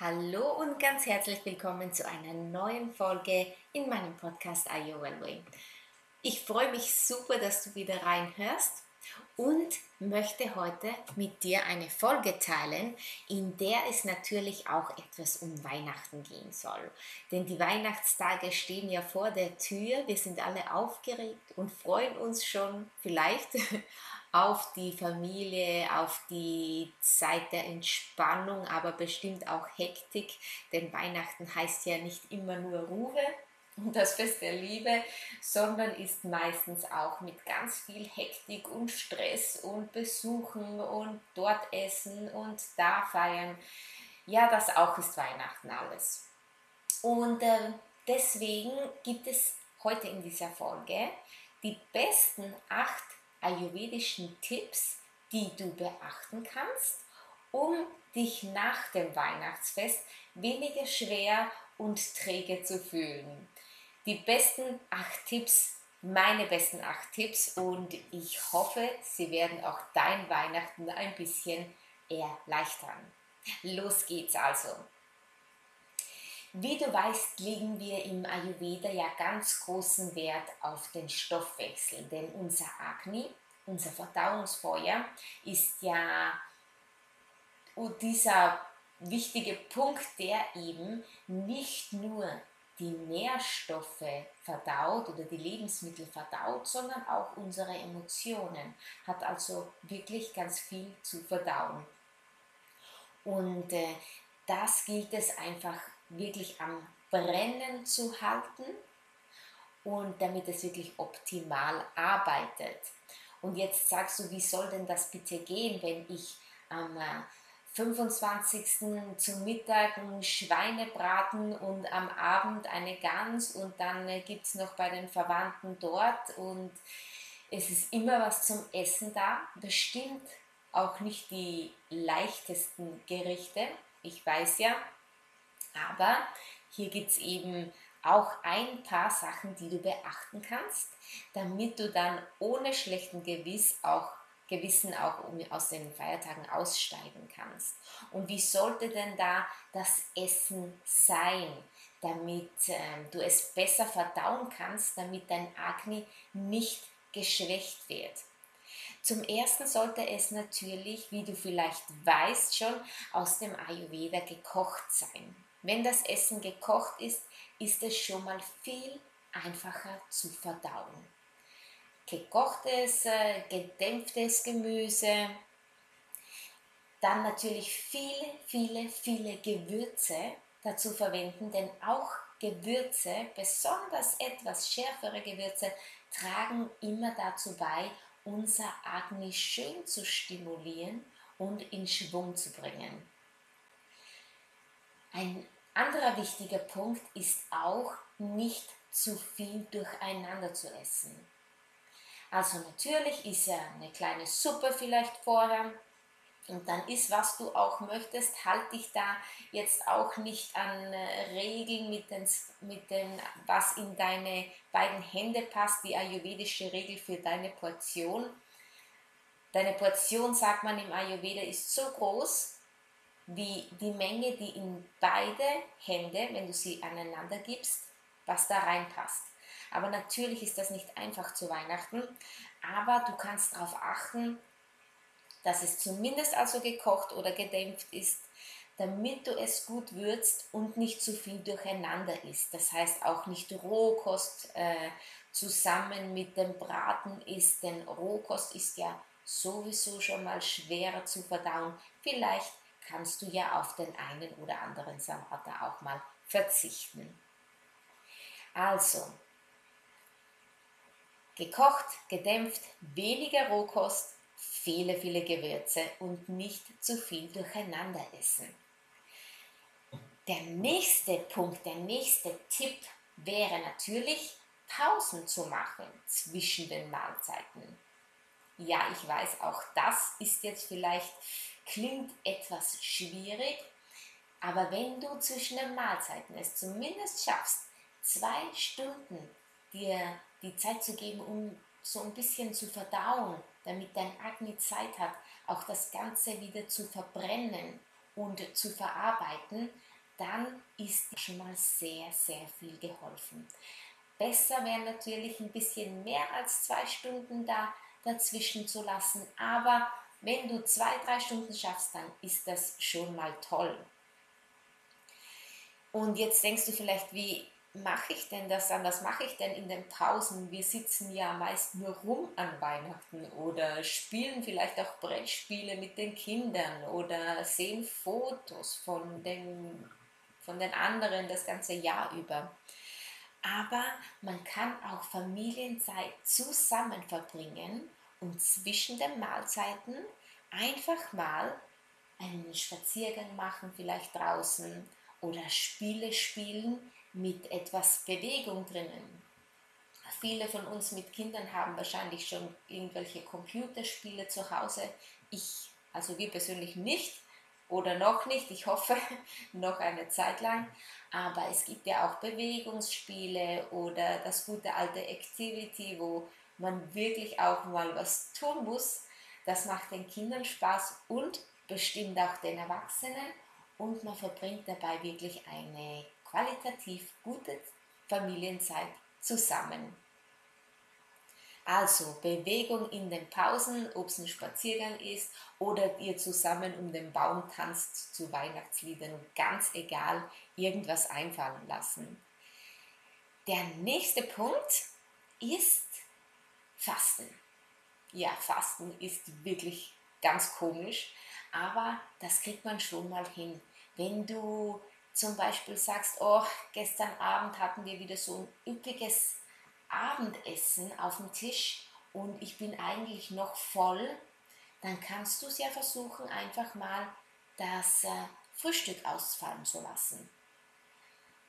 Hallo und ganz herzlich willkommen zu einer neuen Folge in meinem Podcast Are You Well Way. Ich freue mich super, dass du wieder reinhörst und möchte heute mit dir eine Folge teilen, in der es natürlich auch etwas um Weihnachten gehen soll. Denn die Weihnachtstage stehen ja vor der Tür, wir sind alle aufgeregt und freuen uns schon vielleicht auf die Familie, auf die Zeit der Entspannung, aber bestimmt auch Hektik, denn Weihnachten heißt ja nicht immer nur Ruhe und das Fest der Liebe, sondern ist meistens auch mit ganz viel Hektik und Stress und Besuchen und dort essen und da feiern. Ja, das auch ist Weihnachten alles. Und äh, deswegen gibt es heute in dieser Folge die besten acht ayurvedischen Tipps, die du beachten kannst, um dich nach dem Weihnachtsfest weniger schwer und träge zu fühlen. Die besten acht Tipps, meine besten acht Tipps und ich hoffe, sie werden auch dein Weihnachten ein bisschen erleichtern. Los geht's also. Wie du weißt, legen wir im Ayurveda ja ganz großen Wert auf den Stoffwechsel, denn unser Agni, unser Verdauungsfeuer, ist ja dieser wichtige Punkt, der eben nicht nur die Nährstoffe verdaut oder die Lebensmittel verdaut, sondern auch unsere Emotionen, hat also wirklich ganz viel zu verdauen. Und äh, das gilt es einfach wirklich am Brennen zu halten und damit es wirklich optimal arbeitet. Und jetzt sagst du, wie soll denn das bitte gehen, wenn ich am 25. Äh, zum Mittag einen Schweinebraten und am Abend eine Gans und dann äh, gibt es noch bei den Verwandten dort und es ist immer was zum Essen da. Bestimmt auch nicht die leichtesten Gerichte. Ich weiß ja, aber hier gibt es eben auch ein paar Sachen, die du beachten kannst, damit du dann ohne schlechten Gewiss auch, Gewissen auch aus den Feiertagen aussteigen kannst. Und wie sollte denn da das Essen sein, damit äh, du es besser verdauen kannst, damit dein Agni nicht geschwächt wird? Zum ersten sollte es natürlich, wie du vielleicht weißt, schon aus dem Ayurveda gekocht sein. Wenn das Essen gekocht ist, ist es schon mal viel einfacher zu verdauen. Gekochtes, äh, gedämpftes Gemüse, dann natürlich viele, viele, viele Gewürze dazu verwenden, denn auch Gewürze, besonders etwas schärfere Gewürze, tragen immer dazu bei, unser Agni schön zu stimulieren und in Schwung zu bringen. Ein anderer wichtiger Punkt ist auch, nicht zu viel durcheinander zu essen. Also natürlich ist ja eine kleine Suppe vielleicht vorher und dann ist, was du auch möchtest, halt dich da jetzt auch nicht an äh, Regeln mit, den, mit dem, was in deine beiden Hände passt, die ayurvedische Regel für deine Portion. Deine Portion, sagt man im Ayurveda, ist so groß, wie die Menge, die in beide Hände, wenn du sie aneinander gibst, was da reinpasst. Aber natürlich ist das nicht einfach zu Weihnachten, aber du kannst darauf achten, dass es zumindest also gekocht oder gedämpft ist, damit du es gut würzt und nicht zu viel durcheinander ist. Das heißt auch nicht Rohkost äh, zusammen mit dem Braten ist, denn Rohkost ist ja sowieso schon mal schwerer zu verdauen. Vielleicht kannst du ja auf den einen oder anderen Salat auch mal verzichten. Also, gekocht, gedämpft, weniger Rohkost, viele, viele Gewürze und nicht zu viel durcheinander essen. Der nächste Punkt, der nächste Tipp wäre natürlich, Pausen zu machen zwischen den Mahlzeiten. Ja, ich weiß, auch das ist jetzt vielleicht, klingt etwas schwierig, aber wenn du zwischen den Mahlzeiten es zumindest schaffst, zwei Stunden dir die Zeit zu geben, um so ein bisschen zu verdauen, damit dein Agni Zeit hat, auch das Ganze wieder zu verbrennen und zu verarbeiten, dann ist schon mal sehr, sehr viel geholfen. Besser wäre natürlich ein bisschen mehr als zwei Stunden da dazwischen zu lassen, aber wenn du zwei, drei Stunden schaffst, dann ist das schon mal toll. Und jetzt denkst du vielleicht, wie mache ich denn das dann? Was mache ich denn in den Pausen? Wir sitzen ja meist nur rum an Weihnachten oder spielen vielleicht auch Brettspiele mit den Kindern oder sehen Fotos von den, von den anderen das ganze Jahr über. Aber man kann auch Familienzeit zusammen verbringen und zwischen den Mahlzeiten einfach mal einen Spaziergang machen, vielleicht draußen oder Spiele spielen mit etwas Bewegung drinnen. Viele von uns mit Kindern haben wahrscheinlich schon irgendwelche Computerspiele zu Hause. Ich, also wir persönlich nicht oder noch nicht. Ich hoffe noch eine Zeit lang. Aber es gibt ja auch Bewegungsspiele oder das gute alte Activity, wo man wirklich auch mal was tun muss. Das macht den Kindern Spaß und bestimmt auch den Erwachsenen und man verbringt dabei wirklich eine qualitativ gute Familienzeit zusammen. Also Bewegung in den Pausen, ob es ein Spaziergang ist oder ihr zusammen um den Baum tanzt zu Weihnachtsliedern, ganz egal, irgendwas einfallen lassen. Der nächste Punkt ist Fasten. Ja, Fasten ist wirklich ganz komisch, aber das kriegt man schon mal hin. Wenn du zum Beispiel sagst, oh, gestern Abend hatten wir wieder so ein üppiges Abendessen auf dem Tisch und ich bin eigentlich noch voll, dann kannst du es ja versuchen, einfach mal das äh, Frühstück ausfallen zu lassen.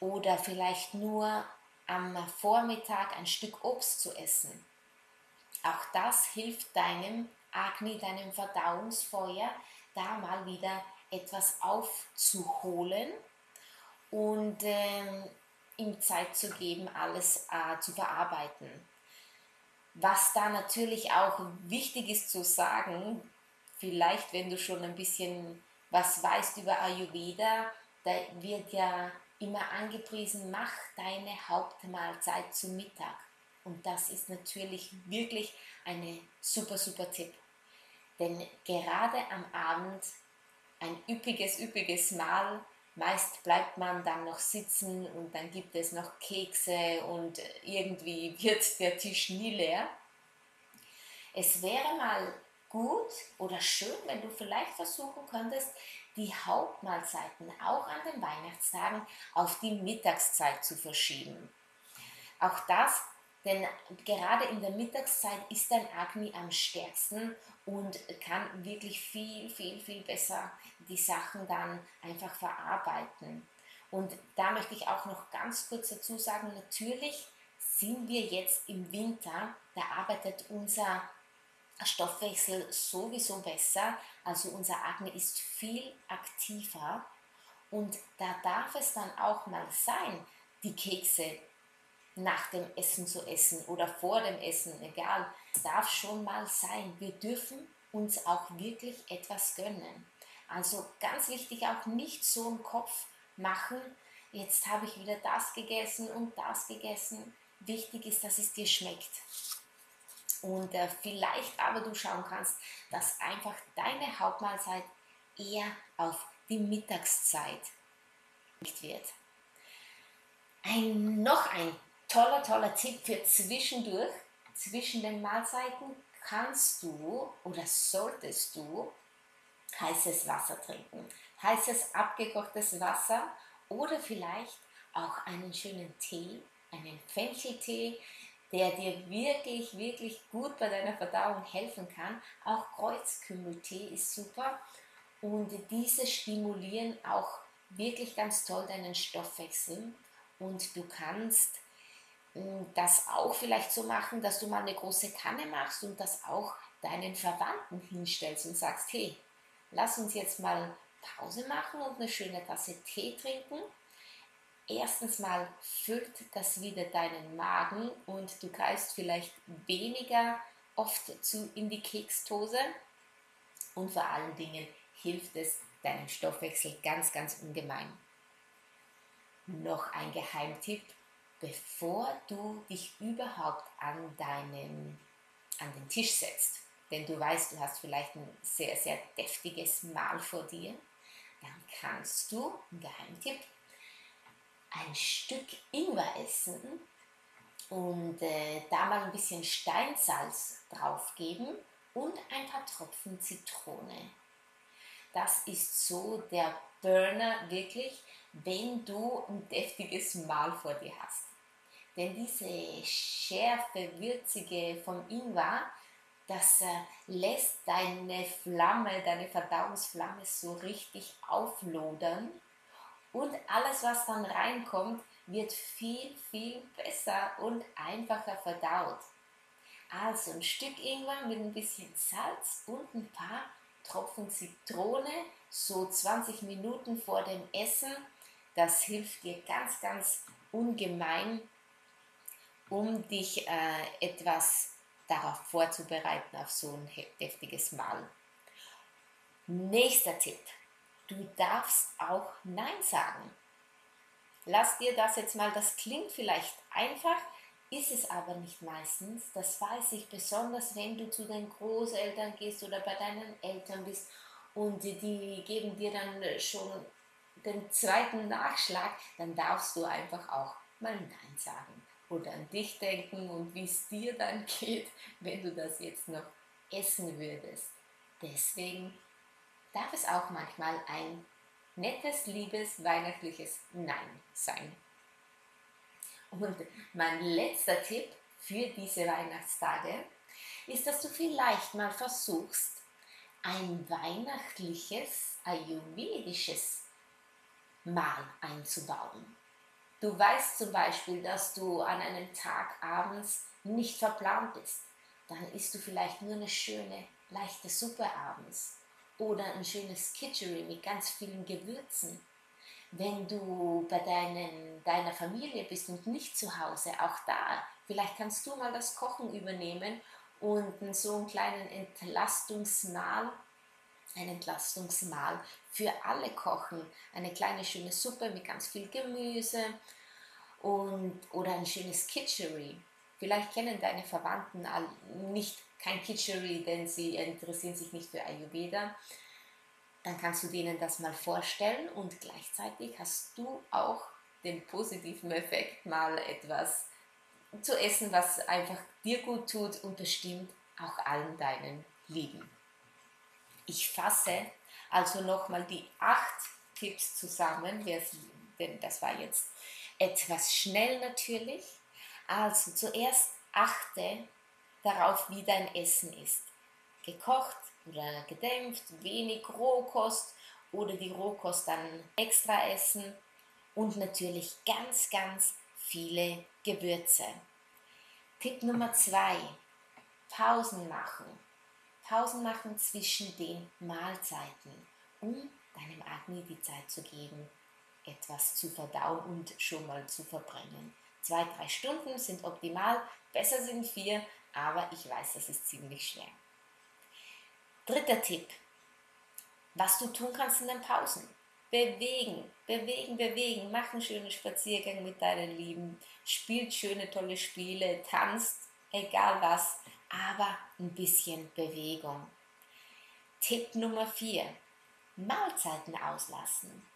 Oder vielleicht nur am Vormittag ein Stück Obst zu essen. Auch das hilft deinem Agni, deinem Verdauungsfeuer, da mal wieder etwas aufzuholen und äh, ihm Zeit zu geben, alles äh, zu verarbeiten. Was da natürlich auch wichtig ist zu sagen, vielleicht wenn du schon ein bisschen was weißt über Ayurveda, da wird ja immer angepriesen, mach deine Hauptmahlzeit zum Mittag. Und das ist natürlich wirklich eine super, super Tipp. Denn gerade am Abend ein üppiges, üppiges Mahl Meist bleibt man dann noch sitzen und dann gibt es noch Kekse und irgendwie wird der Tisch nie leer. Es wäre mal gut oder schön, wenn du vielleicht versuchen könntest, die Hauptmahlzeiten auch an den Weihnachtstagen auf die Mittagszeit zu verschieben. Auch das, denn gerade in der Mittagszeit ist dein Agni am stärksten und kann wirklich viel, viel, viel besser die Sachen dann einfach verarbeiten. Und da möchte ich auch noch ganz kurz dazu sagen, natürlich sind wir jetzt im Winter, da arbeitet unser Stoffwechsel sowieso besser, also unser Akne ist viel aktiver und da darf es dann auch mal sein, die Kekse nach dem Essen zu essen oder vor dem Essen, egal. Es darf schon mal sein. Wir dürfen uns auch wirklich etwas gönnen. Also ganz wichtig auch nicht so im Kopf machen, jetzt habe ich wieder das gegessen und das gegessen. Wichtig ist, dass es dir schmeckt. Und äh, vielleicht aber du schauen kannst, dass einfach deine Hauptmahlzeit eher auf die Mittagszeit wird. Ein, noch ein toller, toller Tipp für zwischendurch, zwischen den Mahlzeiten kannst du oder solltest du heißes Wasser trinken. Heißes abgekochtes Wasser oder vielleicht auch einen schönen Tee, einen Fencheltee, der dir wirklich, wirklich gut bei deiner Verdauung helfen kann. Auch Kreuzkümmeltee ist super und diese stimulieren auch wirklich ganz toll deinen Stoffwechsel und du kannst das auch vielleicht so machen, dass du mal eine große Kanne machst und das auch deinen Verwandten hinstellst und sagst, hey, lass uns jetzt mal Pause machen und eine schöne Tasse Tee trinken. Erstens mal füllt das wieder deinen Magen und du greifst vielleicht weniger oft zu in die Keksdose und vor allen Dingen hilft es deinem Stoffwechsel ganz, ganz ungemein. Noch ein Geheimtipp, bevor du dich überhaupt an, deinen, an den Tisch setzt, denn du weißt, du hast vielleicht ein sehr, sehr deftiges Mahl vor dir, dann kannst du, ein Geheimtipp, ein Stück Ingwer essen und äh, da mal ein bisschen Steinsalz draufgeben und ein paar Tropfen Zitrone. Das ist so der Burner wirklich, wenn du ein deftiges Mahl vor dir hast. Denn diese Schärfe, würzige vom Ingwer, das äh, lässt deine Flamme, deine Verdauungsflamme so richtig auflodern. Und alles, was dann reinkommt, wird viel, viel besser und einfacher verdaut. Also ein Stück Ingwer mit ein bisschen Salz und ein paar Tropfen Zitrone, so 20 Minuten vor dem Essen. Das hilft dir ganz, ganz ungemein, um dich äh, etwas darauf vorzubereiten, auf so ein deftiges Mahl. Nächster Tipp. Du darfst auch Nein sagen. Lass dir das jetzt mal, das klingt vielleicht einfach, ist es aber nicht meistens. Das weiß ich besonders, wenn du zu den Großeltern gehst oder bei deinen Eltern bist und die geben dir dann schon den zweiten Nachschlag, dann darfst du einfach auch mal Nein sagen oder an dich denken und wie es dir dann geht, wenn du das jetzt noch essen würdest. Deswegen darf es auch manchmal ein nettes, liebes, weihnachtliches Nein sein. Und mein letzter Tipp für diese Weihnachtstage ist, dass du vielleicht mal versuchst, ein weihnachtliches, ayurvedisches Mahl einzubauen. Du weißt zum Beispiel, dass du an einem Tag abends nicht verplant bist. Dann isst du vielleicht nur eine schöne, leichte Suppe abends oder ein schönes Kitchery mit ganz vielen Gewürzen wenn du bei deinen, deiner Familie bist und nicht zu Hause, auch da, vielleicht kannst du mal das Kochen übernehmen und so einen kleinen Entlastungsmahl, ein Entlastungsmahl für alle kochen. Eine kleine schöne Suppe mit ganz viel Gemüse und, oder ein schönes Kitchery. Vielleicht kennen deine Verwandten nicht kein Kitchery, denn sie interessieren sich nicht für Ayurveda dann kannst du denen das mal vorstellen und gleichzeitig hast du auch den positiven Effekt, mal etwas zu essen, was einfach dir gut tut und bestimmt auch allen deinen Lieben. Ich fasse also nochmal die acht Tipps zusammen, denn das war jetzt etwas schnell natürlich. Also zuerst achte darauf, wie dein Essen ist. Gekocht, oder gedämpft, wenig Rohkost oder die Rohkost dann extra essen und natürlich ganz, ganz viele Gewürze. Tipp Nummer zwei, Pausen machen. Pausen machen zwischen den Mahlzeiten, um deinem Agni die Zeit zu geben, etwas zu verdauen und schon mal zu verbrennen. Zwei, drei Stunden sind optimal, besser sind vier, aber ich weiß, das ist ziemlich schwer. Dritter Tipp, was du tun kannst in den Pausen. Bewegen, bewegen, bewegen. Mach einen schönen Spaziergang mit deinen Lieben. Spielt schöne, tolle Spiele. Tanzt, egal was. Aber ein bisschen Bewegung. Tipp Nummer 4. Mahlzeiten auslassen.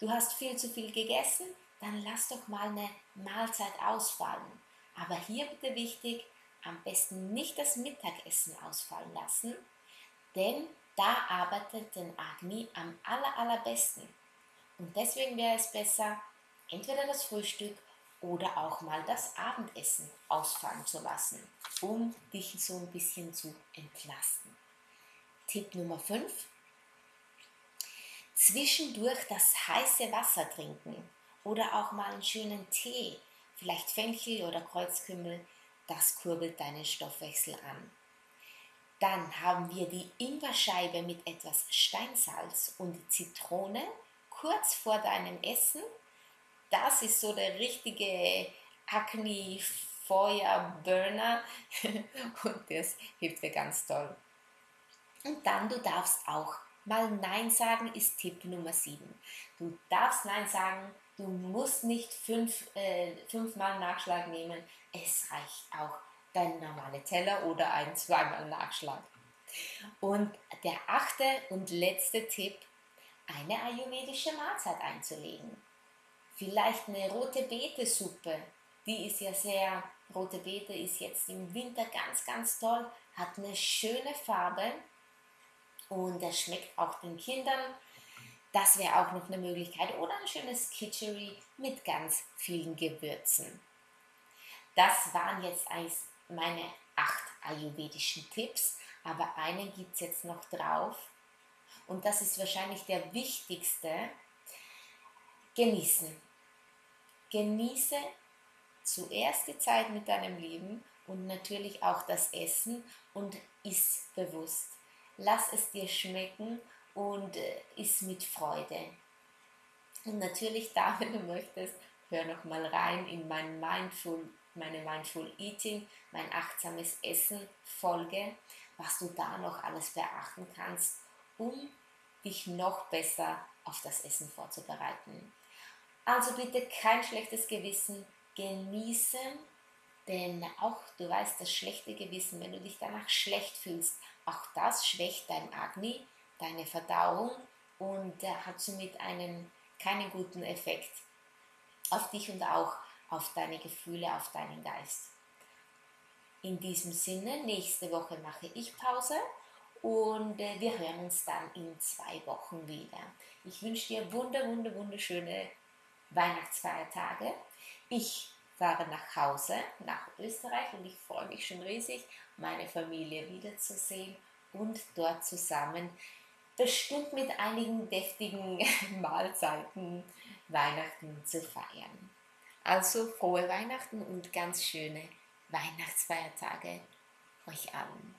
Du hast viel zu viel gegessen? Dann lass doch mal eine Mahlzeit ausfallen. Aber hier bitte wichtig, am besten nicht das Mittagessen ausfallen lassen, denn da arbeitet den Agni am aller, allerbesten. Und deswegen wäre es besser, entweder das Frühstück oder auch mal das Abendessen ausfallen zu lassen, um dich so ein bisschen zu entlasten. Tipp Nummer 5. Zwischendurch das heiße Wasser trinken oder auch mal einen schönen Tee vielleicht Fenchel oder Kreuzkümmel, das kurbelt deinen Stoffwechsel an. Dann haben wir die Ingwerscheibe mit etwas Steinsalz und Zitrone kurz vor deinem Essen. Das ist so der richtige Acne Feuerburner und das hilft dir ganz toll. Und dann, du darfst auch mal Nein sagen, ist Tipp Nummer 7. Du darfst Nein sagen, du musst nicht fünf, äh, fünfmal Nachschlag nehmen, es reicht auch dein normaler Teller oder ein zweimal Nachschlag. Und der achte und letzte Tipp, eine ayurvedische Mahlzeit einzulegen. Vielleicht eine rote Beete-Suppe, die ist ja sehr, rote Beete ist jetzt im Winter ganz, ganz toll, hat eine schöne Farbe und es schmeckt auch den Kindern. Das wäre auch noch eine Möglichkeit. Oder ein schönes Kitchery mit ganz vielen Gewürzen. Das waren jetzt meine acht ayurvedischen Tipps, aber einen gibt es jetzt noch drauf. Und das ist wahrscheinlich der wichtigste. Genießen. Genieße zuerst die Zeit mit deinem Leben und natürlich auch das Essen und iss bewusst. Lass es dir schmecken und äh, iss mit Freude. Und natürlich, da, wenn du möchtest, hör noch mal rein in mein Mindful, meine Mindful Eating, mein achtsames Essen Folge, was du da noch alles beachten kannst, um dich noch besser auf das Essen vorzubereiten. Also bitte kein schlechtes Gewissen, genießen, denn auch du weißt, das schlechte Gewissen, wenn du dich danach schlecht fühlst, auch das schwächt dein Agni, deine Verdauung und äh, hat somit einen keinen guten Effekt auf dich und auch auf deine Gefühle, auf deinen Geist. In diesem Sinne, nächste Woche mache ich Pause und äh, wir hören uns dann in zwei Wochen wieder. Ich wünsche dir wunder, wunder, wunderschöne Weihnachtsfeiertage. Ich fahre nach Hause, nach Österreich und ich freue mich schon riesig, meine Familie wiederzusehen und dort zusammen bestimmt mit einigen deftigen Mahlzeiten Weihnachten zu feiern. Also frohe Weihnachten und ganz schöne Weihnachtsfeiertage euch allen.